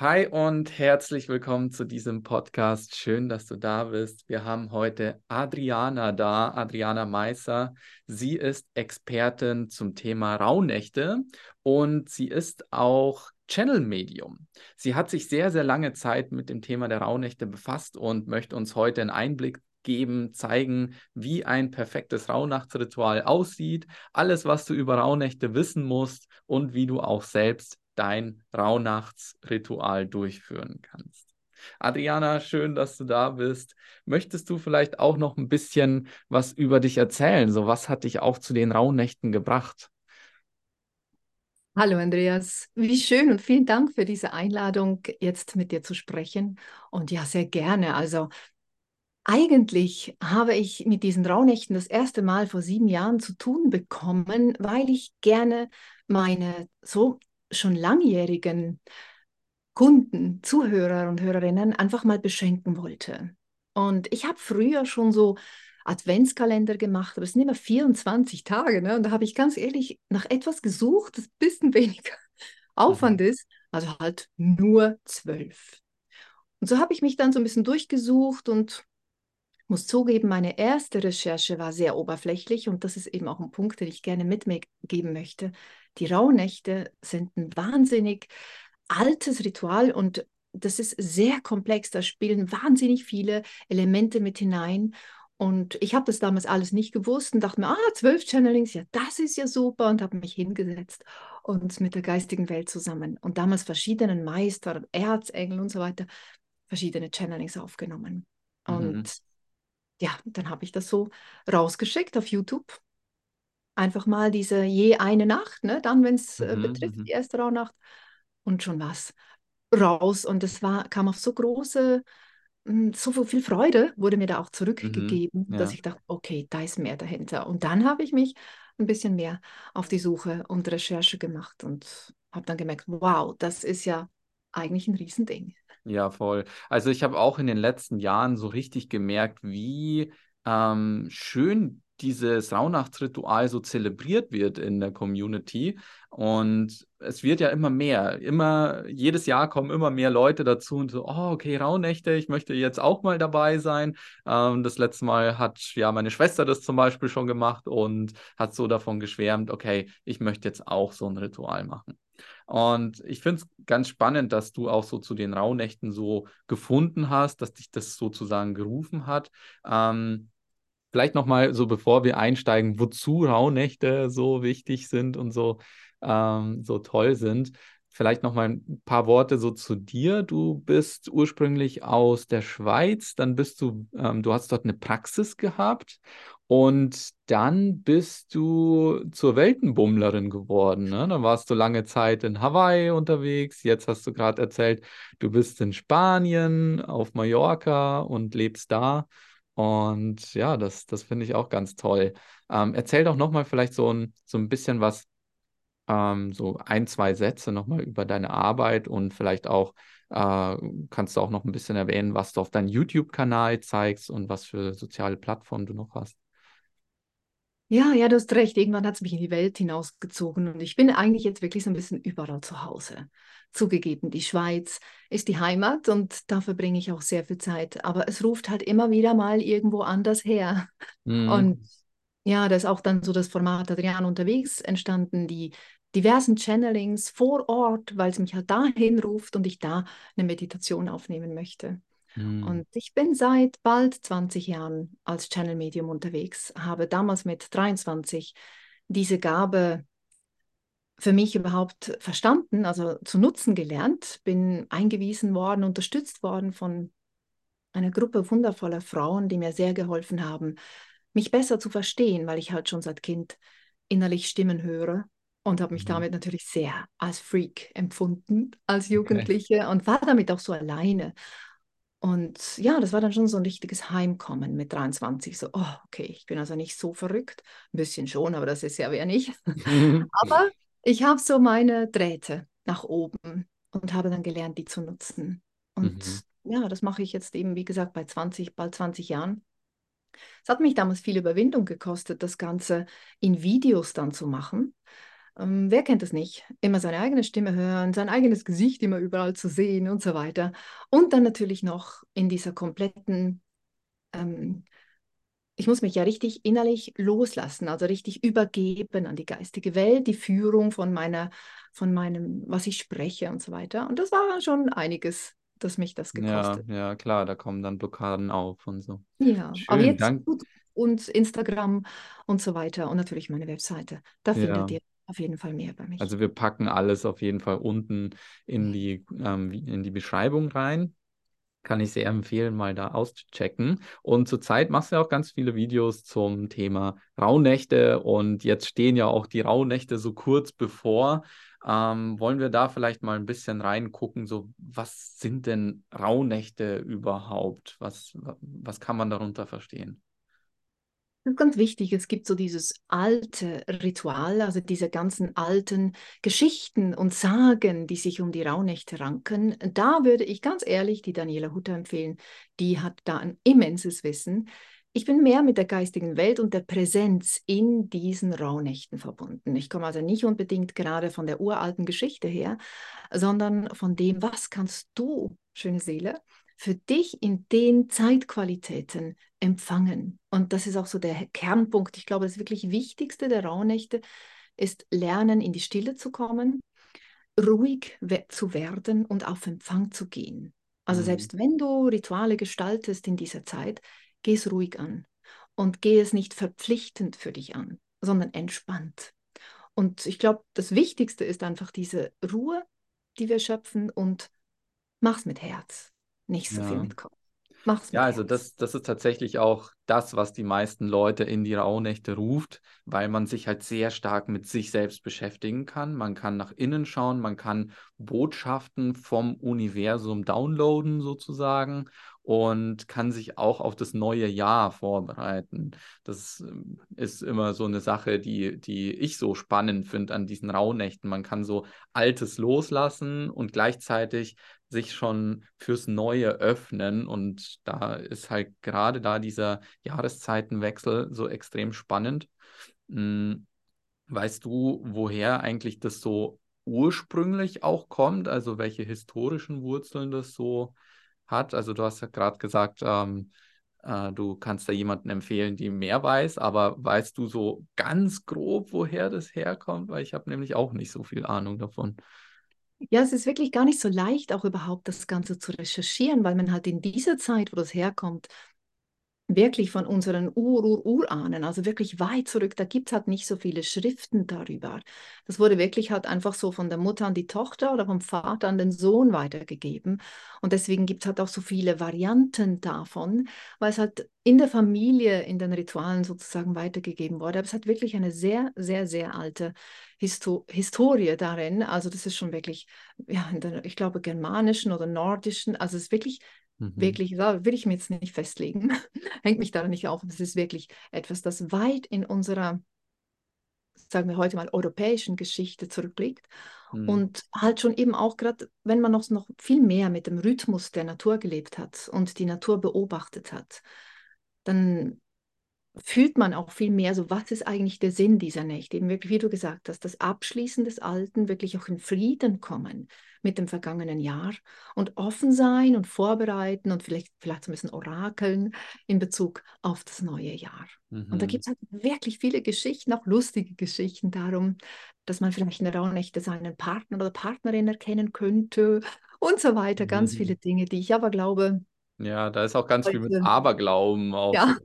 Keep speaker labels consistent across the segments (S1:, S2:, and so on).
S1: Hi und herzlich willkommen zu diesem Podcast. Schön, dass du da bist. Wir haben heute Adriana da, Adriana Meisser. Sie ist Expertin zum Thema Rauhnächte und sie ist auch Channel-Medium. Sie hat sich sehr, sehr lange Zeit mit dem Thema der Rauhnächte befasst und möchte uns heute einen Einblick geben, zeigen, wie ein perfektes Rauhnachtsritual aussieht, alles, was du über Rauhnächte wissen musst und wie du auch selbst dein Rauhnachtsritual durchführen kannst. Adriana, schön, dass du da bist. Möchtest du vielleicht auch noch ein bisschen was über dich erzählen? So, was hat dich auch zu den Rauhnächten gebracht?
S2: Hallo Andreas, wie schön und vielen Dank für diese Einladung, jetzt mit dir zu sprechen. Und ja, sehr gerne. Also eigentlich habe ich mit diesen Rauhnächten das erste Mal vor sieben Jahren zu tun bekommen, weil ich gerne meine so schon langjährigen Kunden, Zuhörer und Hörerinnen einfach mal beschenken wollte. Und ich habe früher schon so Adventskalender gemacht, aber es sind immer 24 Tage. Ne? Und da habe ich ganz ehrlich nach etwas gesucht, das ein bisschen weniger Aufwand mhm. ist, also halt nur zwölf. Und so habe ich mich dann so ein bisschen durchgesucht und muss zugeben, meine erste Recherche war sehr oberflächlich und das ist eben auch ein Punkt, den ich gerne mitgeben möchte. Die Rauhnächte sind ein wahnsinnig altes Ritual und das ist sehr komplex. Da spielen wahnsinnig viele Elemente mit hinein. Und ich habe das damals alles nicht gewusst und dachte mir, ah, zwölf Channelings, ja, das ist ja super und habe mich hingesetzt und mit der geistigen Welt zusammen und damals verschiedenen Meistern, Erzengel und so weiter, verschiedene Channelings aufgenommen. Mhm. Und ja, dann habe ich das so rausgeschickt auf YouTube. Einfach mal diese je eine Nacht, ne? dann, wenn es äh, mhm, betrifft, mhm. die erste Rauhnacht und schon was raus. Und es war, kam auf so große, hm, so viel Freude wurde mir da auch zurückgegeben, mhm, ja. dass ich dachte, okay, da ist mehr dahinter. Und dann habe ich mich ein bisschen mehr auf die Suche und Recherche gemacht und habe dann gemerkt, wow, das ist ja eigentlich ein Riesending.
S1: Ja, voll. Also ich habe auch in den letzten Jahren so richtig gemerkt, wie ähm, schön dieses Rauhnachtsritual so zelebriert wird in der Community. Und es wird ja immer mehr. Immer, jedes Jahr kommen immer mehr Leute dazu und so, oh, okay, Rauhnächte, ich möchte jetzt auch mal dabei sein. Ähm, das letzte Mal hat ja meine Schwester das zum Beispiel schon gemacht und hat so davon geschwärmt, okay, ich möchte jetzt auch so ein Ritual machen. Und ich finde es ganz spannend, dass du auch so zu den Rauhnächten so gefunden hast, dass dich das sozusagen gerufen hat. Ähm, vielleicht nochmal so, bevor wir einsteigen, wozu Rauhnächte so wichtig sind und so, ähm, so toll sind. Vielleicht noch mal ein paar Worte so zu dir. Du bist ursprünglich aus der Schweiz, dann bist du, ähm, du hast dort eine Praxis gehabt und dann bist du zur Weltenbummlerin geworden. Ne? Dann warst du lange Zeit in Hawaii unterwegs. Jetzt hast du gerade erzählt, du bist in Spanien, auf Mallorca und lebst da. Und ja, das, das finde ich auch ganz toll. Ähm, erzähl doch noch mal vielleicht so ein, so ein bisschen was ähm, so ein, zwei Sätze nochmal über deine Arbeit und vielleicht auch äh, kannst du auch noch ein bisschen erwähnen, was du auf deinem YouTube-Kanal zeigst und was für soziale Plattformen du noch hast.
S2: Ja, ja, du hast recht. Irgendwann hat es mich in die Welt hinausgezogen und ich bin eigentlich jetzt wirklich so ein bisschen überall zu Hause. Zugegeben, die Schweiz ist die Heimat und da verbringe ich auch sehr viel Zeit. Aber es ruft halt immer wieder mal irgendwo anders her. Mhm. Und ja, da ist auch dann so das Format Adrian unterwegs entstanden, die diversen Channelings vor Ort, weil es mich halt dahin ruft und ich da eine Meditation aufnehmen möchte. Mhm. Und ich bin seit bald 20 Jahren als Channel Medium unterwegs, habe damals mit 23 diese Gabe für mich überhaupt verstanden, also zu nutzen gelernt, bin eingewiesen worden, unterstützt worden von einer Gruppe wundervoller Frauen, die mir sehr geholfen haben, mich besser zu verstehen, weil ich halt schon seit Kind innerlich Stimmen höre und habe mich mhm. damit natürlich sehr als Freak empfunden, als Jugendliche okay. und war damit auch so alleine. Und ja, das war dann schon so ein richtiges Heimkommen mit 23. So, oh, okay, ich bin also nicht so verrückt. Ein bisschen schon, aber das ist ja wer nicht. aber ich habe so meine Drähte nach oben und habe dann gelernt, die zu nutzen. Und mhm. ja, das mache ich jetzt eben, wie gesagt, bei 20, bald 20 Jahren. Es hat mich damals viel Überwindung gekostet, das Ganze in Videos dann zu machen Ähm, wer kennt das nicht? Immer seine eigene Stimme hören, sein eigenes Gesicht immer überall zu sehen und so weiter. Und dann natürlich noch in dieser kompletten, ähm, ich muss mich ja richtig innerlich loslassen, also richtig übergeben an die geistige Welt, die Führung von meiner, von meinem, was ich spreche und so weiter. Und das war schon einiges, das mich das gekostet.
S1: Ja, ja, klar, da kommen dann Blockaden auf und so.
S2: Ja, aber
S1: Schön,
S2: jetzt
S1: danke.
S2: und Instagram und so weiter und natürlich meine Webseite. Da findet
S1: Ja.
S2: ihr auf jeden Fall mehr bei mich.
S1: Also wir packen alles auf jeden Fall unten in die, ähm, in die Beschreibung rein. Kann ich sehr empfehlen, mal da auszuchecken. Und zurzeit machst du ja auch ganz viele Videos zum Thema Rauhnächte und jetzt stehen ja auch die Rauhnächte so kurz bevor. Ähm, wollen wir da vielleicht mal ein bisschen reingucken, so was sind denn Rauhnächte überhaupt? Was, was kann man darunter verstehen?
S2: Das ist ganz wichtig. Es gibt so dieses alte Ritual, also diese ganzen alten Geschichten und Sagen, die sich um die Rauhnächte ranken. Da würde ich ganz ehrlich die Daniela Hutter empfehlen. Die hat da ein immenses Wissen. Ich bin mehr mit der geistigen Welt und der Präsenz in diesen Rauhnächten verbunden. Ich komme also nicht unbedingt gerade von der uralten Geschichte her, sondern von dem, was kannst du, schöne Seele, für dich in den Zeitqualitäten empfangen. Und das ist auch so der Kernpunkt. Ich glaube, das wirklich Wichtigste der Rauhnächte ist lernen, in die Stille zu kommen, ruhig we zu werden und auf Empfang zu gehen. Also
S1: Mhm.
S2: selbst wenn du Rituale gestaltest in dieser Zeit, geh es ruhig an und geh es nicht verpflichtend für dich an, sondern entspannt. Und ich glaube, das Wichtigste ist einfach diese Ruhe, die wir schöpfen und mach's mit Herz, nicht so viel
S1: Ja.
S2: mit Kopf. Mach's
S1: Ja, also das, das ist tatsächlich auch das, was die meisten Leute in die Rauhnächte ruft, weil man sich halt sehr stark mit sich selbst beschäftigen kann. Man kann nach innen schauen, man kann Botschaften vom Universum downloaden sozusagen und kann sich auch auf das neue Jahr vorbereiten. Das ähm, ist immer so eine Sache, die, die ich so spannend finde an diesen Rauhnächten. Man kann so Altes loslassen und gleichzeitig sich schon fürs Neue öffnen. Und da ist halt gerade da dieser Jahreszeitenwechsel so extrem spannend. Hm, Weißt du, woher eigentlich das so ursprünglich auch kommt? Also welche historischen Wurzeln das so hat? Also du hast ja gerade gesagt, ähm, äh, du kannst da jemanden empfehlen, die mehr weiß, aber weißt du so ganz grob, woher das herkommt? Weil ich habe nämlich auch nicht so viel Ahnung davon.
S2: Ja, es ist wirklich gar nicht so leicht, auch überhaupt das Ganze zu recherchieren, weil man halt in dieser Zeit, wo das herkommt, wirklich von unseren Ur-Ur-Urahnen, also wirklich weit zurück, da gibt es halt nicht so viele Schriften darüber. Das wurde wirklich halt einfach so von der Mutter an die Tochter oder vom Vater an den Sohn weitergegeben. Und deswegen gibt es halt auch so viele Varianten davon, weil es halt in der Familie, in den Ritualen sozusagen weitergegeben wurde. Aber es hat wirklich eine sehr, sehr, sehr alte Histo Historie darin. Also das ist schon wirklich, ja, der, ich glaube, germanischen oder nordischen, also es ist wirklich
S1: Mhm.
S2: Wirklich, da will ich mir jetzt nicht festlegen. Hängt mich da nicht auf. Es ist wirklich etwas, das weit in unserer, sagen wir heute mal, europäischen Geschichte zurückliegt.
S1: Mhm.
S2: Und halt schon eben auch gerade, wenn man noch, noch viel mehr mit dem Rhythmus der Natur gelebt hat und die Natur beobachtet hat, dann fühlt man auch viel mehr so, was ist eigentlich der Sinn dieser Nächte? Eben wirklich, wie du gesagt hast, das Abschließen des Alten, wirklich auch in Frieden kommen mit dem vergangenen Jahr und offen sein und vorbereiten und vielleicht, vielleicht so ein bisschen orakeln in Bezug auf das neue Jahr.
S1: Mhm.
S2: Und da gibt es halt wirklich viele Geschichten, auch lustige Geschichten darum, dass man vielleicht in der Rauhnächte seinen Partner oder Partnerin erkennen könnte und so weiter. Ganz
S1: Mhm.
S2: viele Dinge, die ich aber glaube,
S1: Ja, da ist auch ganz viel mit
S2: heute,
S1: Aberglauben auch
S2: ja.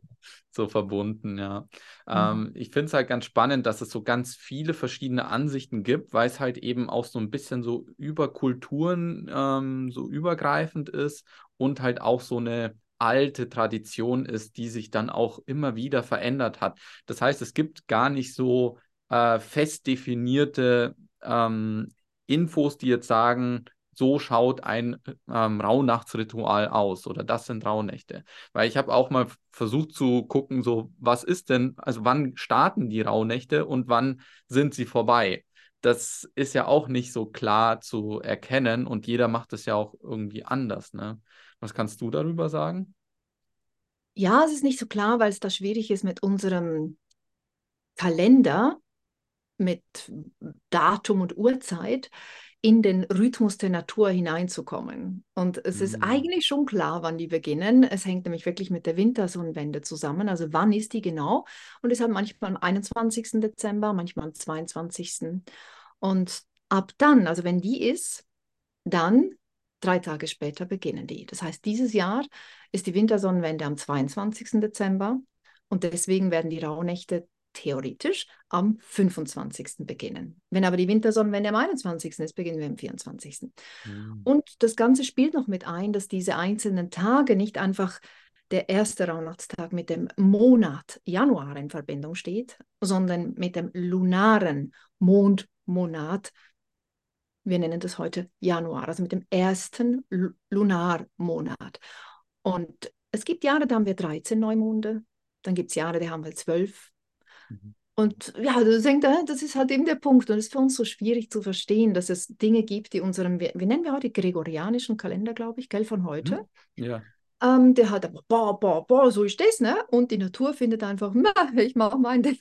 S1: So, verbunden, ja.
S2: Mhm.
S1: Ähm, ich finde es halt ganz spannend, dass es so ganz viele verschiedene Ansichten gibt, weil es halt eben auch so ein bisschen so über Kulturen ähm, so übergreifend ist und halt auch so eine alte Tradition ist, die sich dann auch immer wieder verändert hat. Das heißt, es gibt gar nicht so äh, fest definierte ähm, Infos, die jetzt sagen, so schaut ein ähm, Rauhnachtsritual aus oder das sind Rauhnächte. Weil ich habe auch mal versucht zu gucken, so was ist denn, also wann starten die Rauhnächte und wann sind sie vorbei? Das ist ja auch nicht so klar zu erkennen und jeder macht es ja auch irgendwie anders, ne? Was kannst du darüber sagen?
S2: Ja, es ist nicht so klar, weil es da schwierig ist mit unserem Kalender. mit Datum und Uhrzeit in den Rhythmus der Natur hineinzukommen. Und es ist
S1: Mhm.
S2: eigentlich schon klar, wann die beginnen. Es hängt nämlich wirklich mit der Wintersonnenwende zusammen. Also wann ist die genau? Und es hat manchmal am 21. Dezember, manchmal am 22. Und ab dann, also wenn die ist, dann drei Tage später beginnen die. Das heißt, dieses Jahr ist die Wintersonnenwende am 22. Dezember und deswegen werden die Rauhnächte theoretisch am 25. beginnen. Wenn aber die Wintersonnenwende am 21. ist, beginnen wir am 24.
S1: Mhm.
S2: Und das Ganze spielt noch mit ein, dass diese einzelnen Tage nicht einfach der erste Rauhnachtstag mit dem Monat Januar in Verbindung steht, sondern mit dem lunaren Mondmonat. Wir nennen das heute Januar, also mit dem ersten Lu- Lunarmonat. Und es gibt Jahre, da haben wir 13 Neumonde, dann gibt es Jahre, da haben wir 12.
S1: Mhm.
S2: Und ja, das, hängt, da- das ist halt eben der Punkt. Und es ist für uns so schwierig zu verstehen, dass es Dinge gibt, die unserem, wie, nennen wir heute, gregorianischen Kalender, glaube ich, gell, von heute.
S1: Ja.
S2: Ähm, der hat aber, boah, boah, boah, so ist das, ne? Und die Natur findet einfach, "Na, ich mache mein Ding.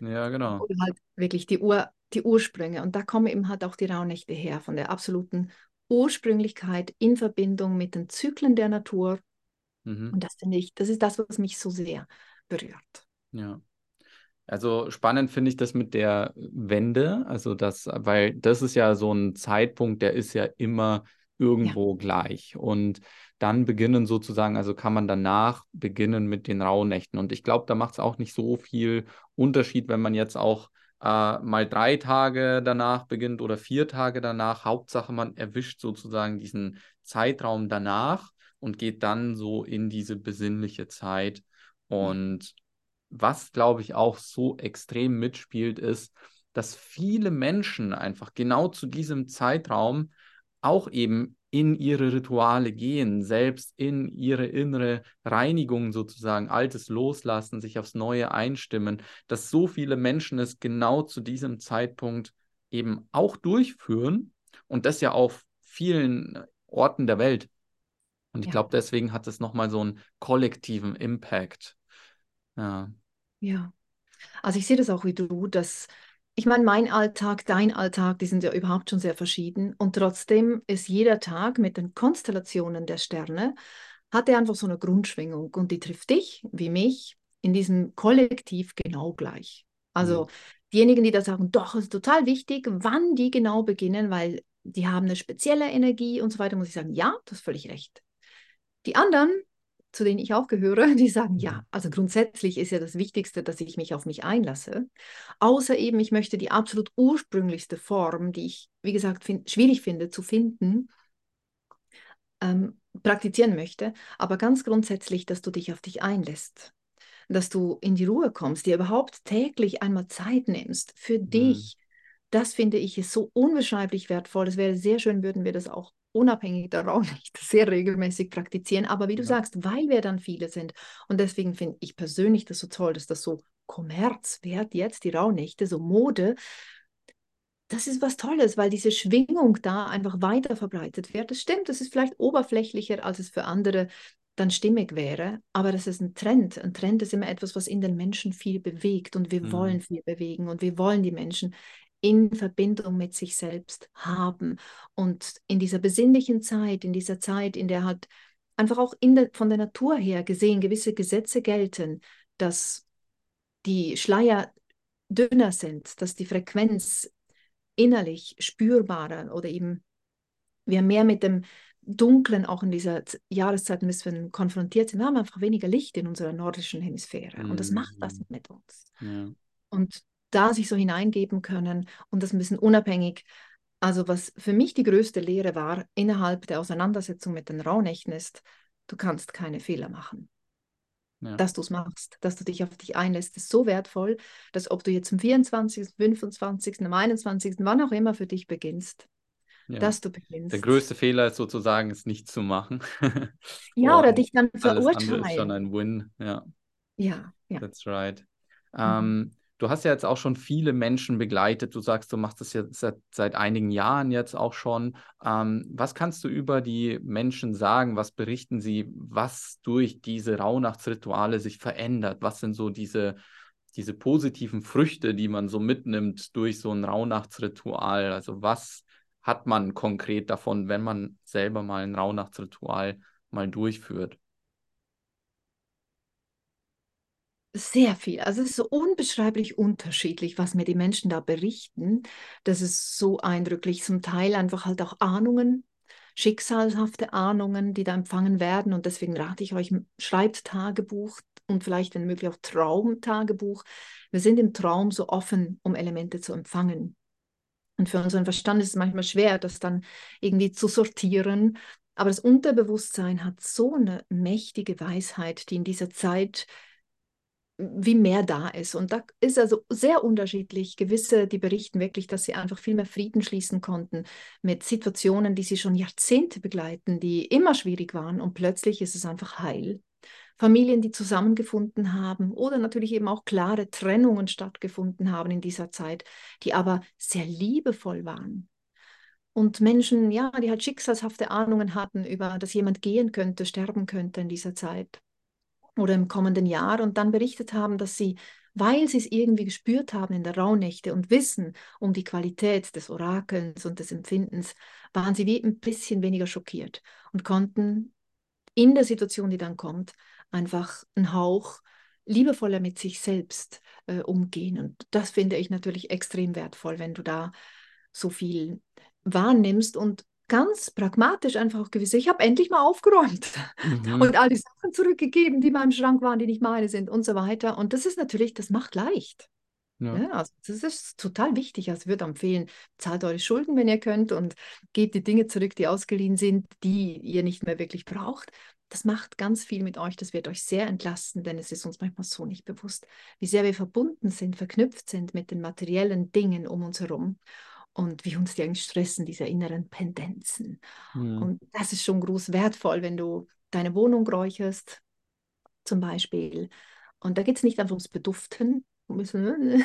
S1: Ja, genau.
S2: Oder halt wirklich die, Ur, die Ursprünge. Und da kommen eben halt auch die Rauhnächte her, von der absoluten Ursprünglichkeit in Verbindung mit den Zyklen der Natur.
S1: Mhm.
S2: Und das finde ich, das ist das, was mich so sehr berührt.
S1: Ja. Also spannend finde ich das mit der Wende, also das, weil das ist ja so ein Zeitpunkt, der ist ja immer irgendwo gleich. Und dann beginnen sozusagen, also kann man danach beginnen mit den Rauhnächten. Und ich glaube, da macht es auch nicht so viel Unterschied, wenn man jetzt auch äh, mal drei Tage danach beginnt oder vier Tage danach. Hauptsache, man erwischt sozusagen diesen Zeitraum danach und geht dann so in diese besinnliche Zeit. Und was, glaube ich, auch so extrem mitspielt, ist, dass viele Menschen einfach genau zu diesem Zeitraum auch eben in ihre Rituale gehen, selbst in ihre innere Reinigung sozusagen, Altes loslassen, sich aufs Neue einstimmen, dass so viele Menschen es genau zu diesem Zeitpunkt eben auch durchführen und das ja auf vielen Orten der Welt. Und ich
S2: Ja.
S1: glaube, deswegen hat es nochmal so einen kollektiven Impact. Ja.
S2: Ja, also ich sehe das auch wie du, dass ich meine, mein Alltag, dein Alltag, die sind ja überhaupt schon sehr verschieden und trotzdem ist jeder Tag mit den Konstellationen der Sterne, hat er einfach so eine Grundschwingung und die trifft dich wie mich in diesem Kollektiv genau gleich. Also diejenigen, die da sagen, doch, es ist total wichtig, wann die genau beginnen, weil die haben eine spezielle Energie und so weiter, muss ich sagen, ja, du hast völlig recht. Die anderen, zu denen ich auch gehöre, die sagen, ja,
S1: Mhm.
S2: also grundsätzlich ist ja das Wichtigste, dass ich mich auf mich einlasse. Außer eben, ich möchte die absolut ursprünglichste Form, die ich, wie gesagt, find, schwierig finde zu finden, ähm, praktizieren möchte. Aber ganz grundsätzlich, dass du dich auf dich einlässt, dass du in die Ruhe kommst, dir überhaupt täglich einmal Zeit nimmst für
S1: Mhm.
S2: dich. Das finde ich ist so unbeschreiblich wertvoll. Es wäre sehr schön, würden wir das auch unabhängig der Rauhnächte sehr regelmäßig praktizieren. Aber wie du
S1: Ja.
S2: sagst, weil wir dann viele sind. Und deswegen finde ich persönlich das so toll, dass das so Kommerz wird jetzt, die Rauhnächte, so Mode. Das ist was Tolles, weil diese Schwingung da einfach weiter verbreitet wird. Das stimmt, das ist vielleicht oberflächlicher, als es für andere dann stimmig wäre, aber das ist ein Trend. Ein Trend ist immer etwas, was in den Menschen viel bewegt und wir
S1: Mhm.
S2: wollen viel bewegen und wir wollen die Menschen in Verbindung mit sich selbst haben. Und in dieser besinnlichen Zeit, in dieser Zeit, in der halt einfach auch der, von der Natur her gesehen gewisse Gesetze gelten, dass die Schleier dünner sind, dass die Frequenz innerlich spürbarer oder eben wir mehr mit dem Dunklen auch in dieser Jahreszeit bisschen konfrontiert sind. Wir haben einfach weniger Licht in unserer nordischen Hemisphäre und das macht was
S1: Mhm.
S2: mit uns.
S1: Ja.
S2: Und da sich so hineingeben können und das ein bisschen unabhängig. Also was für mich die größte Lehre war innerhalb der Auseinandersetzung mit den Rauhnächten ist, du kannst keine Fehler machen.
S1: Ja.
S2: Dass du es machst, dass du dich auf dich einlässt, ist so wertvoll, dass ob du jetzt am 24., 25., am 21., wann auch immer für dich beginnst,
S1: Ja.
S2: dass du
S1: Der
S2: beginnst.
S1: größte Fehler ist sozusagen, es nicht zu machen.
S2: Ja, oder dich dann
S1: alles andere ist schon
S2: verurteilen.
S1: ein Win. Ja,
S2: Ja, ja.
S1: that's right.
S2: Mhm.
S1: Ähm, du hast ja jetzt auch schon viele Menschen begleitet. Du sagst, du machst das jetzt seit, seit einigen Jahren jetzt auch schon. Ähm, was kannst du über die Menschen sagen? Was berichten sie, was durch diese Rauhnachtsrituale sich verändert? Was sind so diese diese positiven Früchte, die man so mitnimmt durch so ein Rauhnachtsritual. Also was hat man konkret davon, wenn man selber mal ein Rauhnachtsritual mal durchführt?
S2: Sehr viel. Also es ist so unbeschreiblich unterschiedlich, was mir die Menschen da berichten. Das ist so eindrücklich. Zum Teil einfach halt auch Ahnungen, schicksalhafte Ahnungen, die da empfangen werden. Und deswegen rate ich euch, schreibt Tagebuch und vielleicht, wenn möglich, auch Traumtagebuch. Wir sind im Traum so offen, um Elemente zu empfangen. Und für unseren Verstand ist es manchmal schwer, das dann irgendwie zu sortieren. Aber das Unterbewusstsein hat so eine mächtige Weisheit, die in dieser Zeit wie mehr da ist. Und da ist also sehr unterschiedlich. Gewisse, die berichten wirklich, dass sie einfach viel mehr Frieden schließen konnten mit Situationen, die sie schon Jahrzehnte begleiten, die immer schwierig waren. Und plötzlich ist es einfach heil. Familien, die zusammengefunden haben oder natürlich eben auch klare Trennungen stattgefunden haben in dieser Zeit, die aber sehr liebevoll waren. Und Menschen, ja, die halt schicksalshafte Ahnungen hatten über, dass jemand gehen könnte, sterben könnte in dieser Zeit oder im kommenden Jahr und dann berichtet haben, dass sie, weil sie es irgendwie gespürt haben in der Rauhnächte und wissen um die Qualität des Orakelns und des Empfindens, waren sie wie ein bisschen weniger schockiert und konnten in der Situation, die dann kommt, einfach einen Hauch liebevoller mit sich selbst äh, umgehen. Und das finde ich natürlich extrem wertvoll, wenn du da so viel wahrnimmst und ganz pragmatisch einfach auch gewisse, ich habe endlich mal aufgeräumt mhm. und all die Sachen zurückgegeben, die in meinem Schrank waren, die nicht meine sind und so weiter. Und das ist natürlich, das macht leicht. Ja. ja. also das ist total wichtig. Also ich würde empfehlen, zahlt eure Schulden, wenn ihr könnt und gebt die Dinge zurück, die ausgeliehen sind, die ihr nicht mehr wirklich braucht. Das macht ganz viel mit euch. Das wird euch sehr entlasten, denn es ist uns manchmal so nicht bewusst, wie sehr wir verbunden sind, verknüpft sind mit den materiellen Dingen um uns herum und wie uns die eigentlich stressen, diese inneren Pendenzen. Mhm. Und das ist schon groß wertvoll, wenn du deine Wohnung räucherst, zum Beispiel. Und da geht es nicht einfach ums Beduften, sondern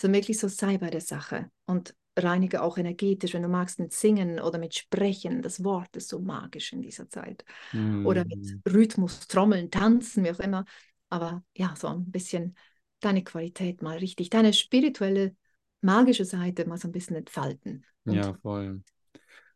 S2: wirklich so sei bei der Sache. Und reinige auch energetisch, wenn du magst, mit Singen oder mit Sprechen. Das Wort ist so magisch in dieser Zeit. Mhm. Oder mit hm. Rhythmus, Trommeln, Tanzen, wie auch immer. Aber ja, so ein bisschen deine Qualität mal richtig, deine spirituelle magische Seite mal so ein bisschen entfalten.
S1: Und ja, voll.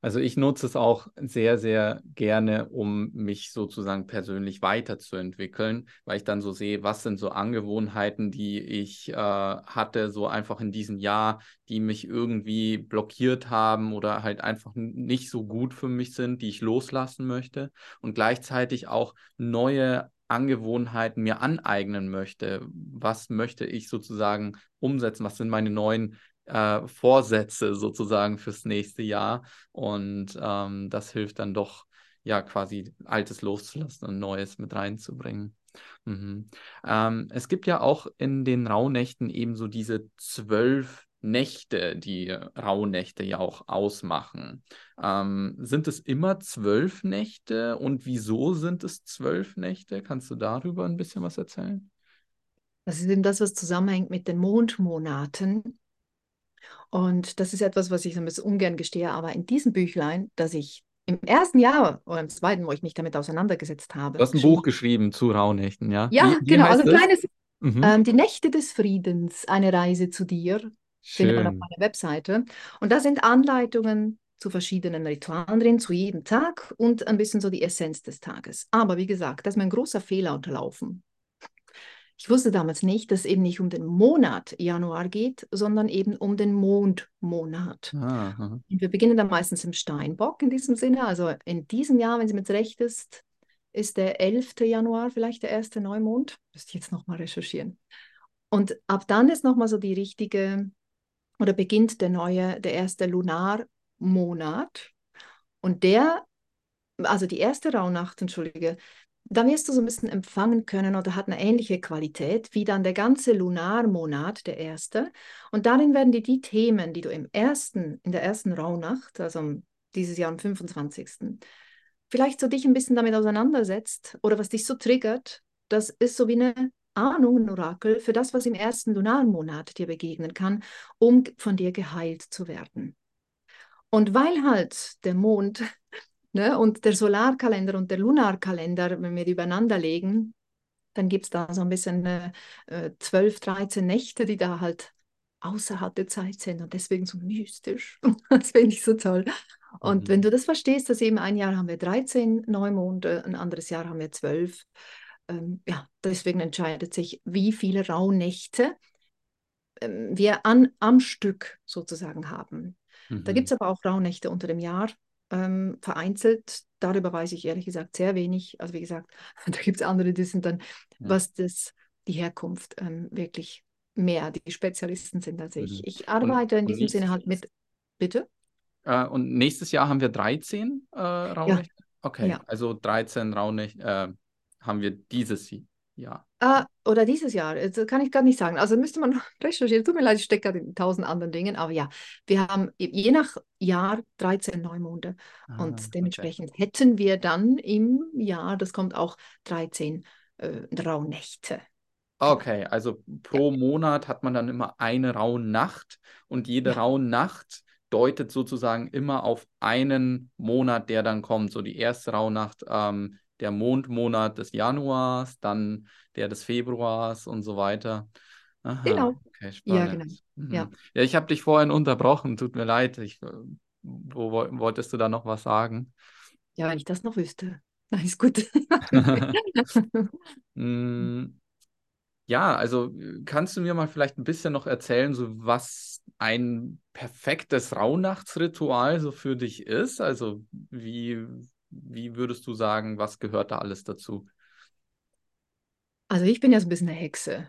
S1: Also ich nutze es auch sehr, sehr gerne, um mich sozusagen persönlich weiterzuentwickeln, weil ich dann so sehe, was sind so Angewohnheiten, die ich äh, hatte, so einfach in diesem Jahr, die mich irgendwie blockiert haben oder halt einfach nicht so gut für mich sind, die ich loslassen möchte und gleichzeitig auch neue Angewohnheiten mir aneignen möchte. Was möchte ich sozusagen umsetzen? Was sind meine neuen äh, Vorsätze sozusagen fürs nächste Jahr? Und ähm, das hilft dann doch, ja, quasi Altes loszulassen und Neues mit reinzubringen. Mhm. Ähm, es gibt ja auch in den Rauhnächten eben so diese zwölf Nächte, die Rauhnächte ja auch ausmachen. Ähm, sind es immer zwölf Nächte und wieso sind es zwölf Nächte? Kannst du darüber ein bisschen was erzählen?
S2: Das ist eben das, was zusammenhängt mit den Mondmonaten. Und das ist etwas, was ich ein bisschen ungern gestehe, aber in diesem Büchlein, das ich im ersten Jahr oder im zweiten, wo ich mich damit auseinandergesetzt habe.
S1: Du hast ein Buch geschrieben zu Rauhnächten, ja?
S2: Ja, wie, wie genau. Also ein kleines, mhm. ähm, Die Nächte des Friedens, eine Reise zu dir findet man auf meiner Webseite. Und da sind Anleitungen zu verschiedenen Ritualen drin, zu jedem Tag und ein bisschen so die Essenz des Tages. Aber wie gesagt, da ist mir ein großer Fehler unterlaufen. Ich wusste damals nicht, dass es eben nicht um den Monat Januar geht, sondern eben um den Mondmonat. Ah, und wir beginnen dann meistens im Steinbock in diesem Sinne. Also in diesem Jahr, wenn sie mit recht ist, ist der 11. Januar vielleicht der erste Neumond. Müsste ich jetzt nochmal recherchieren. Und ab dann ist nochmal so die richtige oder beginnt der neue, der erste Lunarmonat. Und der, also die erste Rauhnacht, entschuldige, da wirst du so ein bisschen empfangen können oder hat eine ähnliche Qualität wie dann der ganze Lunarmonat, der erste. Und darin werden dir die Themen, die du im ersten, in der ersten Rauhnacht, also dieses Jahr am 25., vielleicht so dich ein bisschen damit auseinandersetzt oder was dich so triggert, das ist so wie eine Ahnung, ein Orakel für das, was im ersten Lunarmonat dir begegnen kann, um von dir geheilt zu werden. Und weil halt der Mond ne, und der Solarkalender und der Lunarkalender, wenn wir die übereinander legen, Dann gibt es da so ein bisschen äh, 12, 13 Nächte, die da halt außerhalb der Zeit sind und deswegen so mystisch. das finde ich so toll. Und mhm. wenn du das verstehst, dass eben ein Jahr haben wir 13 Neumonde, ein anderes Jahr haben wir 12. Ähm, ja, deswegen entscheidet sich, wie viele Rauhnächte ähm, wir an, am Stück sozusagen haben. Mhm. Da gibt es aber auch Rauhnächte unter dem Jahr, ähm, vereinzelt. Darüber weiß ich ehrlich gesagt sehr wenig. Also wie gesagt, da gibt es andere, die sind dann, ja. was das, die Herkunft ähm, wirklich mehr, die Spezialisten sind als ich. Mhm. Ich arbeite und, in diesem Sinne halt mit, bitte?
S1: Äh, und nächstes Jahr haben wir 13 äh, Rauhnächte? Ja. Okay, ja. also 13 Rauhnächte äh, haben wir dieses Jahr.
S2: Ah, oder dieses Jahr, das kann ich gar nicht sagen. Also müsste man recherchieren. Tut mir leid, ich stecke gerade in tausend anderen Dingen. Aber ja, wir haben je nach Jahr 13 Neumonde. Ah, und dementsprechend okay. hätten wir dann im Jahr, das kommt auch 13 äh, Rauhnächte.
S1: Okay, also pro ja. Monat hat man dann immer eine Rauhnacht und jede ja. Rauhnacht deutet sozusagen immer auf einen Monat, der dann kommt. So die erste Rauhnacht ähm, der Mondmonat des Januars, dann der des Februars und so weiter.
S2: Aha, genau. Okay,
S1: spannend. Ja, genau. Mhm. Ja. ja, ich habe dich vorhin unterbrochen, tut mir leid. Ich, äh, wo wolltest du da noch was sagen?
S2: Ja, wenn ich das noch wüsste. Na, ist gut.
S1: mm, ja, also kannst du mir mal vielleicht ein bisschen noch erzählen, so was ein perfektes Rauhnachtsritual so für dich ist? Also wie, wie würdest du sagen, was gehört da alles dazu?
S2: Also ich bin ja so ein bisschen eine Hexe.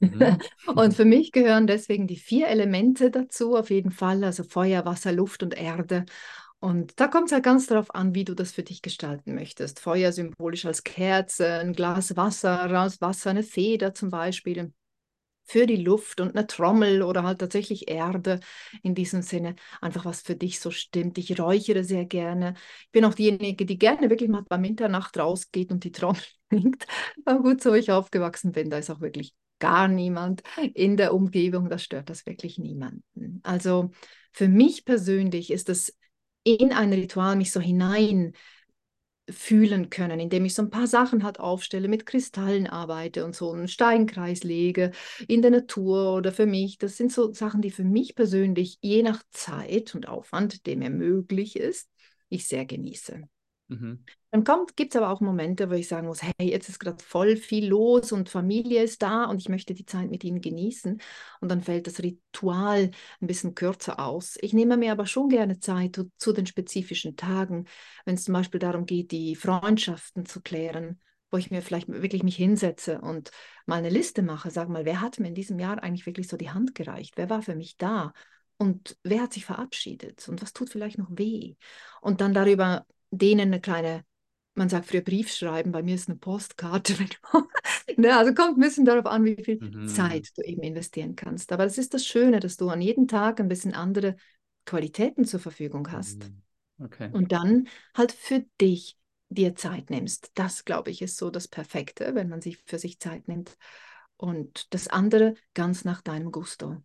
S2: Mhm. und für mich gehören deswegen die vier Elemente dazu, auf jeden Fall, also Feuer, Wasser, Luft und Erde. Und da kommt es halt ganz darauf an, wie du das für dich gestalten möchtest. Feuer symbolisch als Kerze, ein Glas Wasser, raus Wasser, eine Feder zum Beispiel für die Luft und eine Trommel oder halt tatsächlich Erde in diesem Sinne. Einfach was für dich so stimmt. Ich räuchere sehr gerne. Ich bin auch diejenige, die gerne wirklich mal beim Mitternacht rausgeht und die Trommel singt. Aber gut, so wie ich aufgewachsen bin, da ist auch wirklich gar niemand in der Umgebung. Das stört das wirklich niemanden. Also für mich persönlich ist es in ein Ritual mich so hinein fühlen können, indem ich so ein paar Sachen halt aufstelle, mit Kristallen arbeite und so einen Steinkreis lege in der Natur oder für mich. Das sind so Sachen, die für mich persönlich je nach Zeit und Aufwand, der mir möglich ist, ich sehr genieße. Mhm. Dann gibt es aber auch Momente, wo ich sagen muss, hey, jetzt ist gerade voll viel los und Familie ist da und ich möchte die Zeit mit ihnen genießen. Und dann fällt das Ritual ein bisschen kürzer aus. Ich nehme mir aber schon gerne Zeit zu, zu den spezifischen Tagen, wenn es zum Beispiel darum geht, die Freundschaften zu klären, wo ich mir vielleicht wirklich mich hinsetze und mal eine Liste mache, sage mal, wer hat mir in diesem Jahr eigentlich wirklich so die Hand gereicht? Wer war für mich da? Und wer hat sich verabschiedet? Und was tut vielleicht noch weh? Und dann darüber denen eine kleine man sagt früher Brief schreiben, bei mir ist eine Postkarte. ne, also kommt ein bisschen darauf an, wie viel mhm. Zeit du eben investieren kannst. Aber das ist das Schöne, dass du an jedem Tag ein bisschen andere Qualitäten zur Verfügung hast. Mhm. Okay. Und dann halt für dich dir Zeit nimmst. Das, glaube ich, ist so das Perfekte, wenn man sich für sich Zeit nimmt. Und das andere ganz nach deinem Gusto.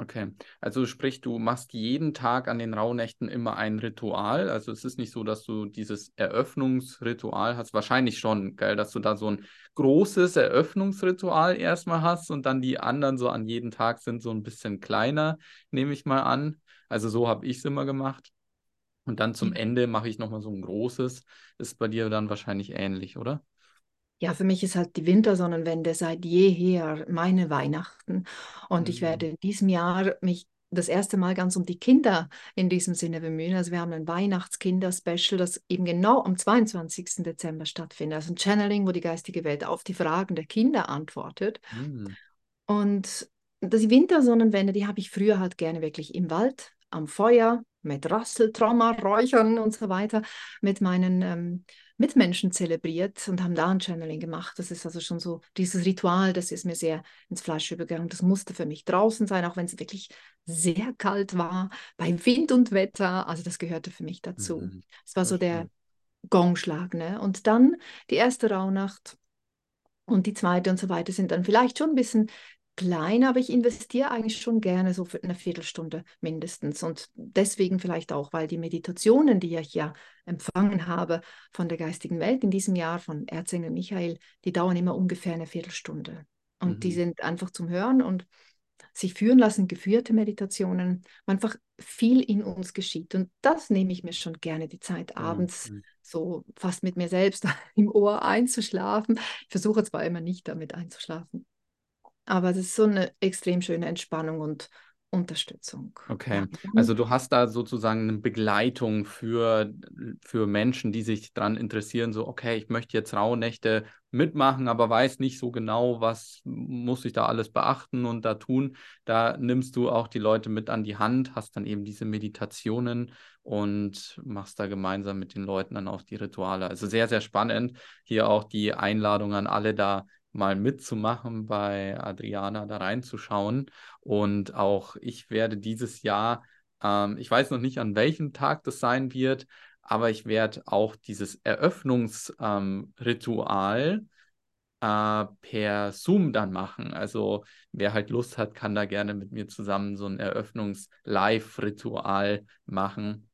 S1: Okay, also sprich, du machst jeden Tag an den Rauhnächten immer ein Ritual. Also es ist nicht so, dass du dieses Eröffnungsritual hast. Wahrscheinlich schon, geil, dass du da so ein großes Eröffnungsritual erstmal hast und dann die anderen so an jeden Tag sind so ein bisschen kleiner, nehme ich mal an. Also so habe ich es immer gemacht. Und dann zum Ende mache ich nochmal so ein großes. Ist bei dir dann wahrscheinlich ähnlich, oder?
S2: Ja, für mich ist halt die Wintersonnenwende seit jeher meine Weihnachten. Und mhm. ich werde in diesem Jahr mich das erste Mal ganz um die Kinder in diesem Sinne bemühen. Also wir haben ein Weihnachtskinder-Special, das eben genau am 22. Dezember stattfindet. Also ein Channeling, wo die geistige Welt auf die Fragen der Kinder antwortet. Mhm. Und die Wintersonnenwende, die habe ich früher halt gerne wirklich im Wald, am Feuer, mit Rasseltrommer, Räuchern und so weiter, mit meinen ähm, Mitmenschen zelebriert und haben da ein Channeling gemacht. Das ist also schon so dieses Ritual, das ist mir sehr ins Fleisch übergegangen. Das musste für mich draußen sein, auch wenn es wirklich sehr kalt war, bei Wind und Wetter. Also das gehörte für mich dazu. Mhm. Es war so der Gongschlag. Ne? Und dann die erste Rauhnacht und die zweite und so weiter sind dann vielleicht schon ein bisschen klein, aber ich investiere eigentlich schon gerne so für eine Viertelstunde mindestens. Und deswegen vielleicht auch, weil die Meditationen, die ich ja empfangen habe von der geistigen Welt in diesem Jahr von Erzengel Michael, die dauern immer ungefähr eine Viertelstunde. Und mhm. die sind einfach zum Hören und sich führen lassen, geführte Meditationen, wo einfach viel in uns geschieht. Und das nehme ich mir schon gerne die Zeit, abends mhm. so fast mit mir selbst im Ohr einzuschlafen. Ich versuche zwar immer nicht damit einzuschlafen, aber das ist so eine extrem schöne Entspannung und Unterstützung.
S1: Okay, also du hast da sozusagen eine Begleitung für, für Menschen, die sich daran interessieren, so, okay, ich möchte jetzt Rauhnächte mitmachen, aber weiß nicht so genau, was muss ich da alles beachten und da tun. Da nimmst du auch die Leute mit an die Hand, hast dann eben diese Meditationen und machst da gemeinsam mit den Leuten dann auch die Rituale. Also sehr, sehr spannend. Hier auch die Einladung an alle da mal mitzumachen, bei Adriana da reinzuschauen. Und auch ich werde dieses Jahr, ähm, ich weiß noch nicht, an welchem Tag das sein wird, aber ich werde auch dieses Eröffnungsritual ähm, äh, per Zoom dann machen. Also wer halt Lust hat, kann da gerne mit mir zusammen so ein Eröffnungs-Live-Ritual machen.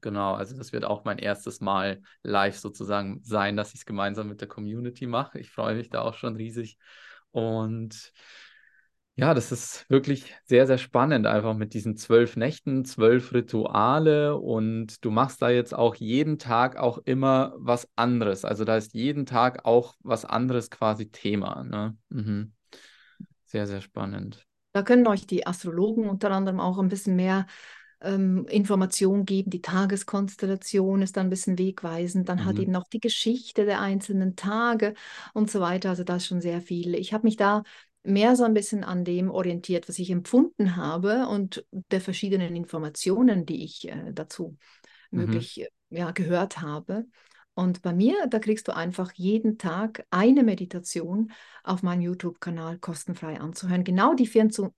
S1: Genau, also das wird auch mein erstes Mal live sozusagen sein, dass ich es gemeinsam mit der Community mache. Ich freue mich da auch schon riesig. Und ja, das ist wirklich sehr, sehr spannend, einfach mit diesen zwölf Nächten, zwölf Rituale und du machst da jetzt auch jeden Tag auch immer was anderes. Also da ist jeden Tag auch was anderes quasi Thema. Ne? Mhm. Sehr, sehr spannend.
S2: Da können euch die Astrologen unter anderem auch ein bisschen mehr ähm, Informationen geben. Die Tageskonstellation ist dann ein bisschen wegweisend. Dann mhm. halt eben auch die Geschichte der einzelnen Tage und so weiter. Also da ist schon sehr viel. Ich habe mich da mehr so ein bisschen an dem orientiert, was ich empfunden habe und der verschiedenen Informationen, die ich äh, dazu mhm. möglich ja, gehört habe. Und bei mir, da kriegst du einfach jeden Tag eine Meditation auf meinem YouTube-Kanal kostenfrei anzuhören. Genau die 24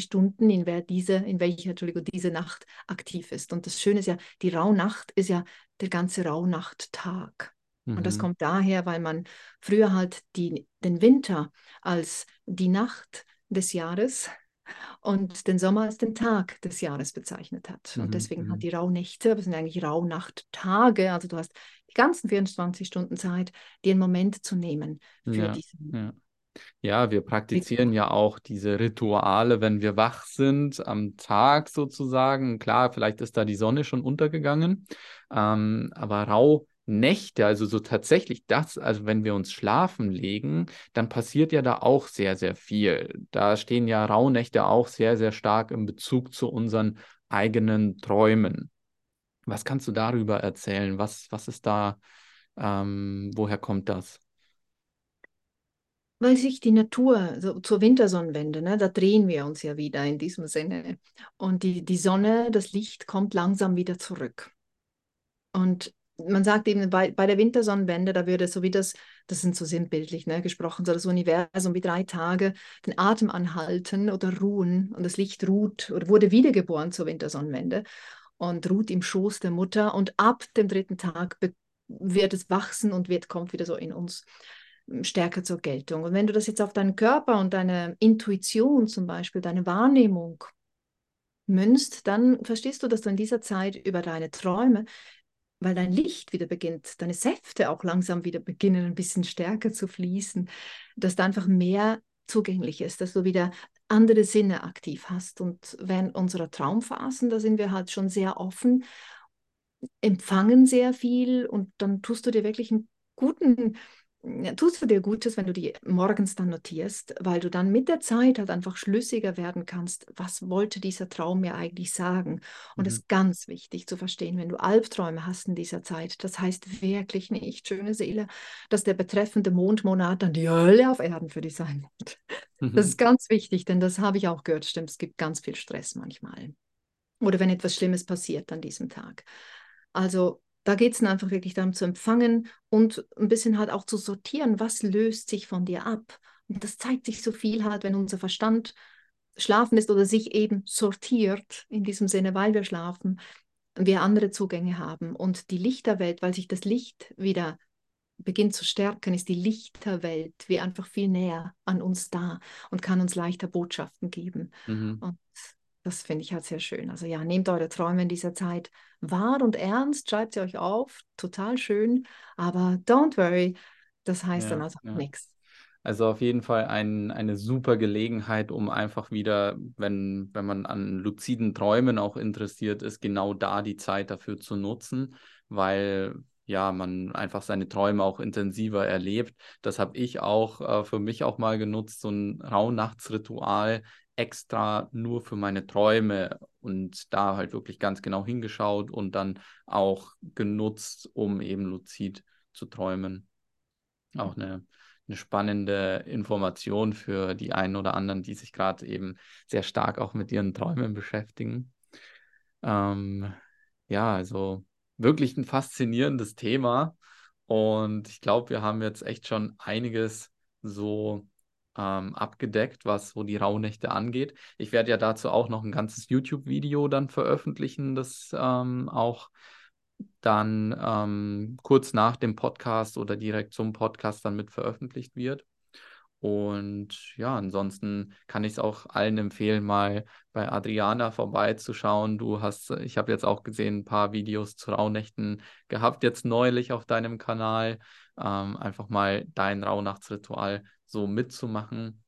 S2: Stunden, in, wer diese, in welcher Entschuldigung, diese Nacht aktiv ist. Und das Schöne ist ja, die Rauhnacht ist ja der ganze Rauhnachttag. Mhm. Und das mhm. kommt daher, weil man früher halt die, den Winter als die Nacht des Jahres und den Sommer als den Tag des Jahres bezeichnet hat. Mhm. Und deswegen hat mhm. die Rauhnächte, das sind eigentlich Rauhnachttage, also du hast die ganzen 24 Stunden Zeit, dir einen Moment zu nehmen für
S1: ja,
S2: diesen
S1: ja. Ja, wir praktizieren ja auch diese Rituale, wenn wir wach sind, am Tag sozusagen. Klar, vielleicht ist da die Sonne schon untergegangen, ähm, aber Rauhnächte, also so tatsächlich das, also wenn wir uns schlafen legen, dann passiert ja da auch sehr, sehr viel. Da stehen ja Rauhnächte auch sehr, sehr stark im Bezug zu unseren eigenen Träumen. Was kannst du darüber erzählen? Was, was ist da, ähm, woher kommt das?
S2: Weil sich die Natur, so zur Wintersonnenwende, ne, da drehen wir uns ja wieder in diesem Sinne. Und die, die Sonne, das Licht kommt langsam wieder zurück. Und man sagt eben bei, bei der Wintersonnenwende, da würde so wie das, das sind so sinnbildlich ne, gesprochen, so das Universum wie drei Tage den Atem anhalten oder ruhen und das Licht ruht oder wurde wiedergeboren zur Wintersonnenwende und ruht im Schoß der Mutter und ab dem dritten Tag wird es wachsen und wird, kommt wieder so in uns stärker zur Geltung. Und wenn du das jetzt auf deinen Körper und deine Intuition zum Beispiel, deine Wahrnehmung münzt, dann verstehst du, dass du in dieser Zeit über deine Träume, weil dein Licht wieder beginnt, deine Säfte auch langsam wieder beginnen, ein bisschen stärker zu fließen, dass da einfach mehr zugänglich ist, dass du wieder andere Sinne aktiv hast. Und während unserer Traumphasen, da sind wir halt schon sehr offen, empfangen sehr viel und dann tust du dir wirklich einen guten tust du dir Gutes, wenn du die morgens dann notierst, weil du dann mit der Zeit halt einfach schlüssiger werden kannst, was wollte dieser Traum mir eigentlich sagen. Und mhm. das ist ganz wichtig zu verstehen, wenn du Albträume hast in dieser Zeit, das heißt wirklich nicht, schöne Seele, dass der betreffende Mondmonat dann die Hölle auf Erden für dich sein wird. Mhm. Das ist ganz wichtig, denn das habe ich auch gehört, stimmt, es gibt ganz viel Stress manchmal. Oder wenn etwas Schlimmes passiert an diesem Tag. Also da geht es dann einfach wirklich darum zu empfangen und ein bisschen halt auch zu sortieren, was löst sich von dir ab. Und das zeigt sich so viel halt, wenn unser Verstand schlafen ist oder sich eben sortiert, in diesem Sinne, weil wir schlafen, wir andere Zugänge haben. Und die Lichterwelt, weil sich das Licht wieder beginnt zu stärken, ist die Lichterwelt wie einfach viel näher an uns da und kann uns leichter Botschaften geben. Mhm. Und das finde ich halt sehr schön. Also ja, nehmt eure Träume in dieser Zeit wahr und ernst, schreibt sie euch auf, total schön, aber don't worry, das heißt ja, dann also ja. nichts.
S1: Also auf jeden Fall ein, eine super Gelegenheit, um einfach wieder, wenn, wenn man an luziden Träumen auch interessiert ist, genau da die Zeit dafür zu nutzen, weil ja, man einfach seine Träume auch intensiver erlebt. Das habe ich auch äh, für mich auch mal genutzt, so ein Rauhnachtsritual extra nur für meine Träume und da halt wirklich ganz genau hingeschaut und dann auch genutzt, um eben luzid zu träumen. Auch eine eine spannende Information für die einen oder anderen, die sich gerade eben sehr stark auch mit ihren Träumen beschäftigen. Ähm, ja, also wirklich ein faszinierendes Thema. Und ich glaube, wir haben jetzt echt schon einiges so ähm, abgedeckt, was so die Rauhnächte angeht. Ich werde ja dazu auch noch ein ganzes YouTube-Video dann veröffentlichen, das ähm, auch dann ähm, kurz nach dem Podcast oder direkt zum Podcast dann mit veröffentlicht wird. Und ja, ansonsten kann ich es auch allen empfehlen, mal bei Adriana vorbeizuschauen. Du hast, ich habe jetzt auch gesehen, ein paar Videos zu Rauhnächten gehabt, jetzt neulich auf deinem Kanal. Ähm, einfach mal dein Rauhnachtsritual so mitzumachen.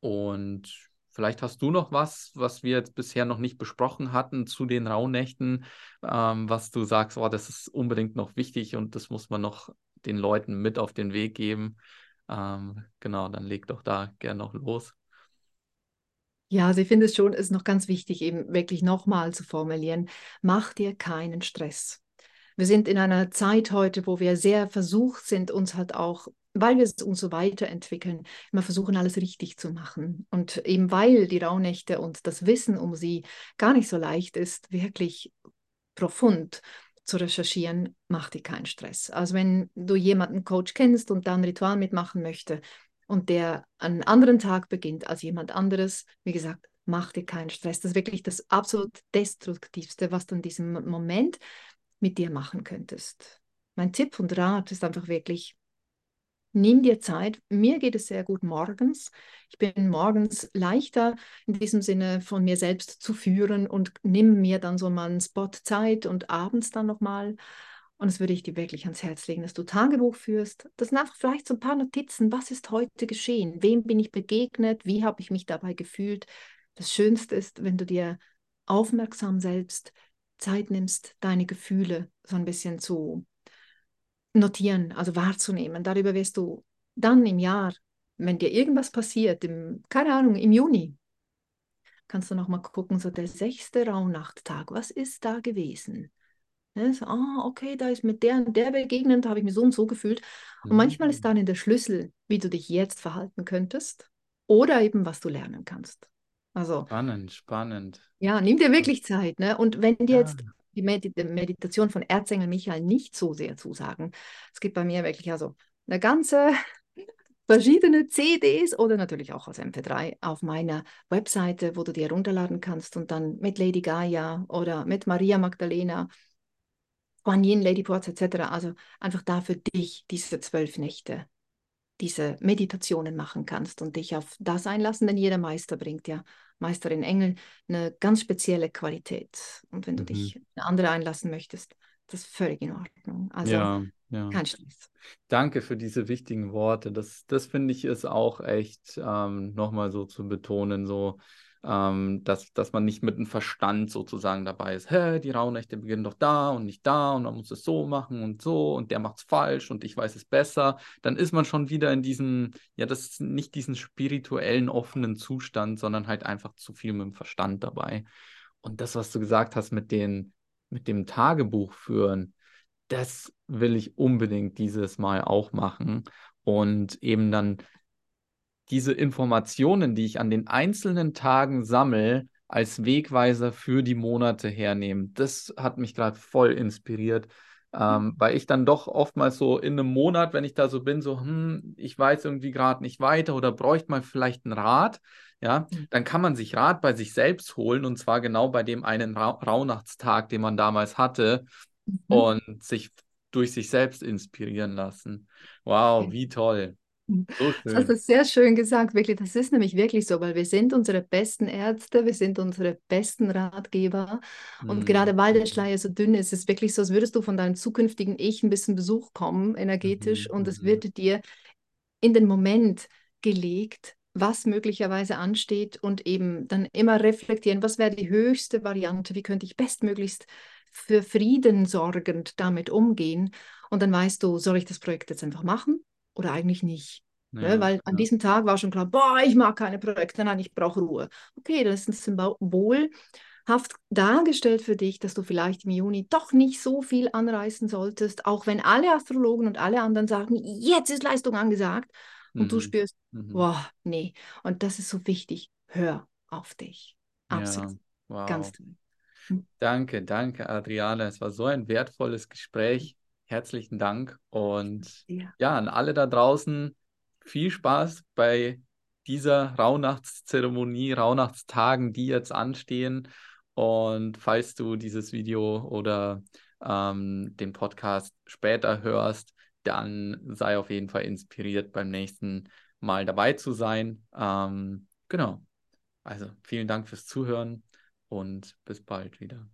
S1: Und Vielleicht hast du noch was, was wir jetzt bisher noch nicht besprochen hatten zu den Rauhnächten, ähm, was du sagst, oh, das ist unbedingt noch wichtig und das muss man noch den Leuten mit auf den Weg geben. Ähm, genau, dann leg doch da gern noch los.
S2: Ja, also ich finde es schon, ist noch ganz wichtig, eben wirklich nochmal zu formulieren, mach dir keinen Stress. Wir sind in einer Zeit heute, wo wir sehr versucht sind, uns halt auch weil wir uns so weiterentwickeln, immer versuchen, alles richtig zu machen. Und eben weil die Rauhnächte und das Wissen um sie gar nicht so leicht ist, wirklich profund zu recherchieren, macht dir keinen Stress. Also wenn du jemanden Coach kennst und dann ein Ritual mitmachen möchte und der einen anderen Tag beginnt als jemand anderes, wie gesagt, mach dir keinen Stress. Das ist wirklich das absolut Destruktivste, was du in diesem Moment mit dir machen könntest. Mein Tipp und Rat ist einfach wirklich, nimm dir Zeit. Mir geht es sehr gut morgens. Ich bin morgens leichter in diesem Sinne von mir selbst zu führen und nimm mir dann so mal einen Spot Zeit und abends dann nochmal. Und das würde ich dir wirklich ans Herz legen, dass du Tagebuch führst. Das sind einfach vielleicht so ein paar Notizen. Was ist heute geschehen? Wem bin ich begegnet? Wie habe ich mich dabei gefühlt? Das Schönste ist, wenn du dir aufmerksam selbst Zeit nimmst, deine Gefühle so ein bisschen zu notieren, also wahrzunehmen. Darüber wirst du dann im Jahr, wenn dir irgendwas passiert, im, keine Ahnung, im Juni, kannst du nochmal gucken, so der sechste Rauhnachttag, was ist da gewesen? Ja, so, ah, okay, da ist mit der und der begegnet, da habe ich mich so und so gefühlt. Und mhm. manchmal ist dann in der Schlüssel, wie du dich jetzt verhalten könntest oder eben, was du lernen kannst. Also,
S1: spannend, spannend.
S2: Ja, nimm dir wirklich Zeit. Ne? Und wenn dir jetzt die Meditation von Erzengel Michael nicht so sehr zusagen. Es gibt bei mir wirklich also eine ganze verschiedene CDs oder natürlich auch als MP3 auf meiner Webseite, wo du dir herunterladen kannst und dann mit Lady Gaia oder mit Maria Magdalena, Guan Yin, Lady Ports etc. Also einfach da für dich diese zwölf Nächte diese Meditationen machen kannst und dich auf das einlassen, denn jeder Meister bringt ja Meisterin Engel eine ganz spezielle Qualität. Und wenn du mhm. dich eine andere einlassen möchtest, das ist völlig in Ordnung. Also ja, ja. kein Stress.
S1: Danke für diese wichtigen Worte. Das, das finde ich ist auch echt ähm, nochmal so zu betonen, so ähm, dass, dass man nicht mit dem Verstand sozusagen dabei ist, hä, die Rauhnächte beginnen doch da und nicht da und man muss es so machen und so und der macht es falsch und ich weiß es besser, dann ist man schon wieder in diesem, ja, das ist nicht diesen spirituellen, offenen Zustand, sondern halt einfach zu viel mit dem Verstand dabei. Und das, was du gesagt hast mit den, mit dem Tagebuch führen, das will ich unbedingt dieses Mal auch machen und eben dann diese Informationen, die ich an den einzelnen Tagen sammle, als Wegweiser für die Monate hernehmen. Das hat mich gerade voll inspiriert, ähm, weil ich dann doch oftmals so in einem Monat, wenn ich da so bin, so, hm, ich weiß irgendwie gerade nicht weiter oder bräuchte mal vielleicht einen Rat, ja, mhm. dann kann man sich Rat bei sich selbst holen und zwar genau bei dem einen Ra Rauhnachtstag, den man damals hatte mhm. und sich durch sich selbst inspirieren lassen. Wow, wie toll.
S2: So. Das hast du sehr schön gesagt, wirklich. Das ist nämlich wirklich so, weil wir sind unsere besten Ärzte, wir sind unsere besten Ratgeber. Und mhm. gerade weil der Schleier so dünn ist, ist es wirklich so, als würdest du von deinem zukünftigen Ich ein bisschen Besuch kommen, energetisch, mhm. und es mhm. wird dir in den Moment gelegt, was möglicherweise ansteht und eben dann immer reflektieren, was wäre die höchste Variante, wie könnte ich bestmöglichst für Frieden sorgend damit umgehen. Und dann weißt du, soll ich das Projekt jetzt einfach machen? Oder eigentlich nicht. Ne? Ja, ne? Weil an ja. diesem Tag war schon klar, boah, ich mag keine Projekte, nein, ich brauche Ruhe. Okay, das ist ein Symbol haft dargestellt für dich, dass du vielleicht im Juni doch nicht so viel anreißen solltest, auch wenn alle Astrologen und alle anderen sagen, jetzt ist Leistung angesagt und mhm. du spürst, mhm. boah, nee. Und das ist so wichtig. Hör auf dich. Absolut. Ja, wow. Ganz toll.
S1: Hm. Danke, danke, Adriana. Es war so ein wertvolles Gespräch herzlichen Dank und ja. ja, an alle da draußen viel Spaß bei dieser Rauhnachtszeremonie, Rauhnachtstagen, die jetzt anstehen. Und falls du dieses Video oder ähm, den Podcast später hörst, dann sei auf jeden Fall inspiriert, beim nächsten Mal dabei zu sein. Ähm, genau. Also vielen Dank fürs Zuhören und bis bald wieder.